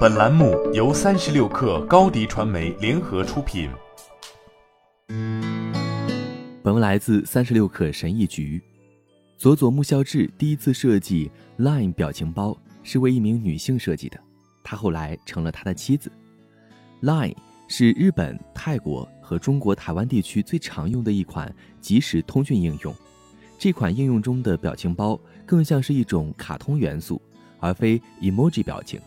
本栏目由三十六氪高低传媒联合出品。本文来自三十六氪神译局。佐佐木孝志第一次设计 LINE 表情包是为一名女性设计的，她后来成了他的妻子。LINE 是日本、泰国和中国台湾地区最常用的一款即时通讯应用。这款应用中的表情包更像是一种卡通元素，而非 emoji 表情，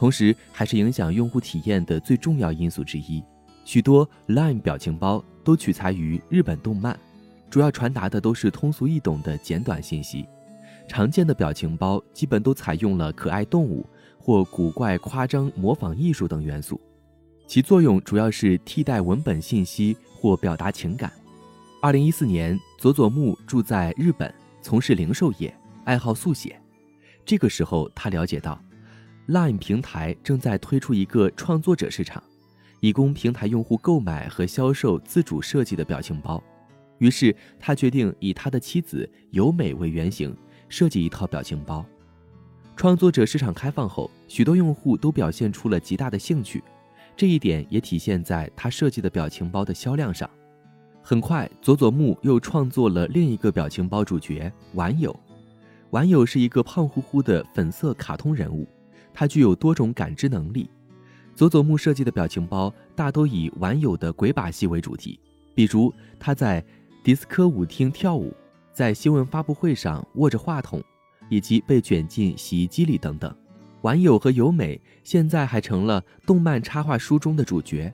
同时还是影响用户体验的最重要因素之一。许多 LINE 表情包都取材于日本动漫，主要传达的都是通俗易懂的简短信息。常见的表情包基本都采用了可爱动物或古怪夸张模仿艺术等元素。其作用主要是替代文本信息或表达情感。二零一四年，佐佐木住在日本，从事零售业，爱好速写。这个时候，他了解到，LINE 平台正在推出一个创作者市场，以供平台用户购买和销售自主设计的表情包。于是，他决定以他的妻子由美为原型，设计一套表情包。创作者市场开放后，许多用户都表现出了极大的兴趣。这一点也体现在他设计的表情包的销量上。很快，佐佐木又创作了另一个表情包主角玩友。玩友是一个胖乎乎的粉色卡通人物，他具有多种感知能力。佐佐木设计的表情包大都以玩友的鬼把戏为主题，比如他在迪斯科舞厅跳舞，在新闻发布会上握着话筒，以及被卷进洗衣机里等等。玩友和由美现在还成了动漫插画书中的主角。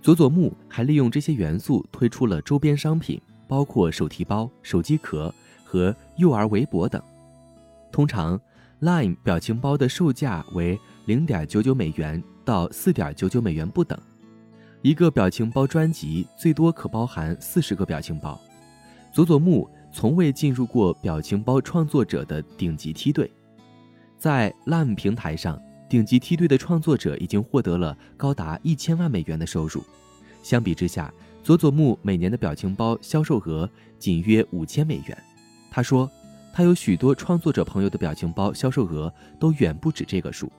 佐佐木还利用这些元素推出了周边商品，包括手提包、手机壳和幼儿围脖等。通常，LINE 表情包的售价为零点九九美元到四点九九美元不等。一个表情包专辑最多可包含四十个表情包。佐佐木从未进入过表情包创作者的顶级梯队。在 LINE 平台上，顶级梯队的创作者已经获得了高达一千万美元的收入。相比之下，佐佐木每年的表情包销售额仅约五千美元。他说，他有许多创作者朋友的表情包销售额都远不止这个数。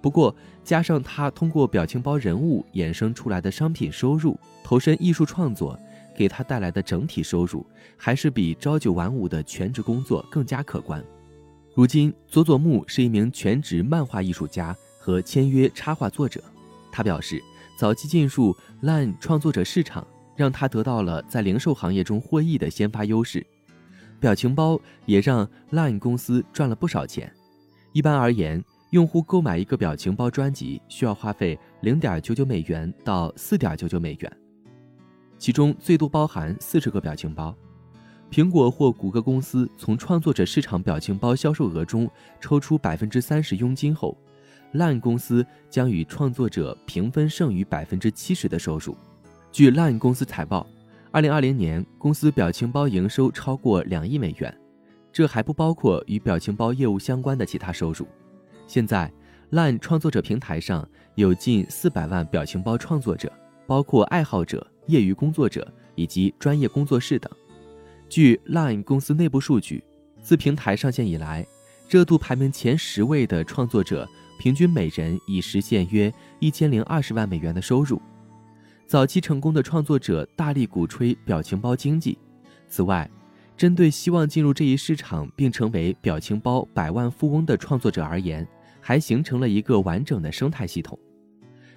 不过，加上他通过表情包人物衍生出来的商品收入，投身艺术创作，给他带来的整体收入还是比朝九晚五的全职工作更加可观。如今，佐佐木是一名全职漫画艺术家和签约插画作者。他表示，早期进入 LINE 创作者市场，让他得到了在零售行业中获益的先发优势。表情包也让 LINE 公司赚了不少钱。一般而言，用户购买一个表情包专辑需要花费零点九九美元到四点九九美元，其中最多包含四十个表情包。苹果或谷歌公司从创作者市场表情包销售额中抽出百分之三十佣金后，LINE 公司将与创作者平分剩余百分之七十的收入。据 LINE 公司财报，二零二零年公司表情包营收超过两亿美元，这还不包括与表情包业务相关的其他收入。现在，LINE 创作者平台上有近四百万表情包创作者，包括爱好者、业余工作者以及专业工作室等。据 LINE 公司内部数据，自平台上线以来，热度排名前十位的创作者平均每人已实现约一千零二十万美元的收入。早期成功的创作者大力鼓吹表情包经济。此外，针对希望进入这一市场并成为表情包百万富翁的创作者而言，还形成了一个完整的生态系统。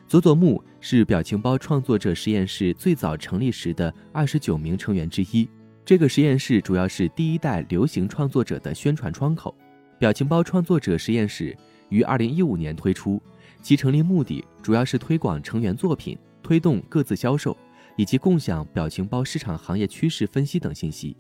佐佐木是表情包创作者实验室最早成立时的二十九名成员之一。这个实验室主要是第一代流行创作者的宣传窗口。表情包创作者实验室于二零一五年推出，其成立目的主要是推广成员作品、推动各自销售以及共享表情包市场行业趋势分析等信息。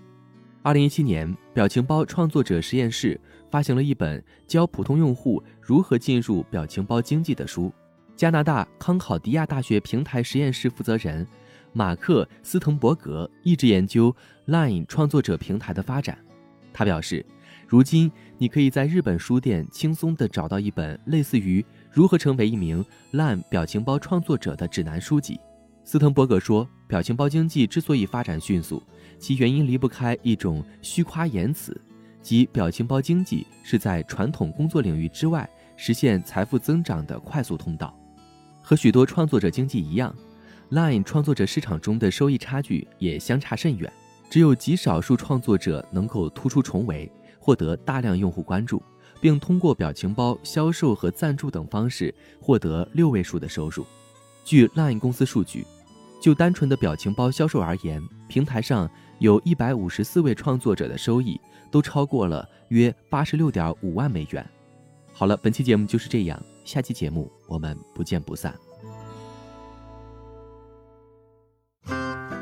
二零一七年，表情包创作者实验室发行了一本教普通用户如何进入表情包经济的书。加拿大康考迪亚大学平台实验室负责人。马克·斯滕伯格一直研究 LINE 创作者平台的发展。他表示，如今你可以在日本书店轻松地找到一本类似于《如何成为一名 LINE 表情包创作者》的指南书籍。斯滕伯格说，表情包经济之所以发展迅速，其原因离不开一种虚夸言辞，即表情包经济是在传统工作领域之外实现财富增长的快速通道。和许多创作者经济一样，Line 创作者市场中的收益差距也相差甚远。只有极少数创作者能够突出重围，获得大量用户关注，并通过表情包销售和赞助等方式获得六位数的收入。据 Line 公司数据，就单纯的表情包销售而言，平台上有一百五十四位创作者的收益都超过了约八十六点五万美元。好了，本期节目就是这样，下期节目我们不见不散。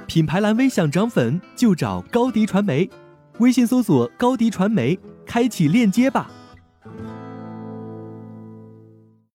品牌蓝 V 想涨粉就找高迪传媒，微信搜索高迪传媒，开启链接吧。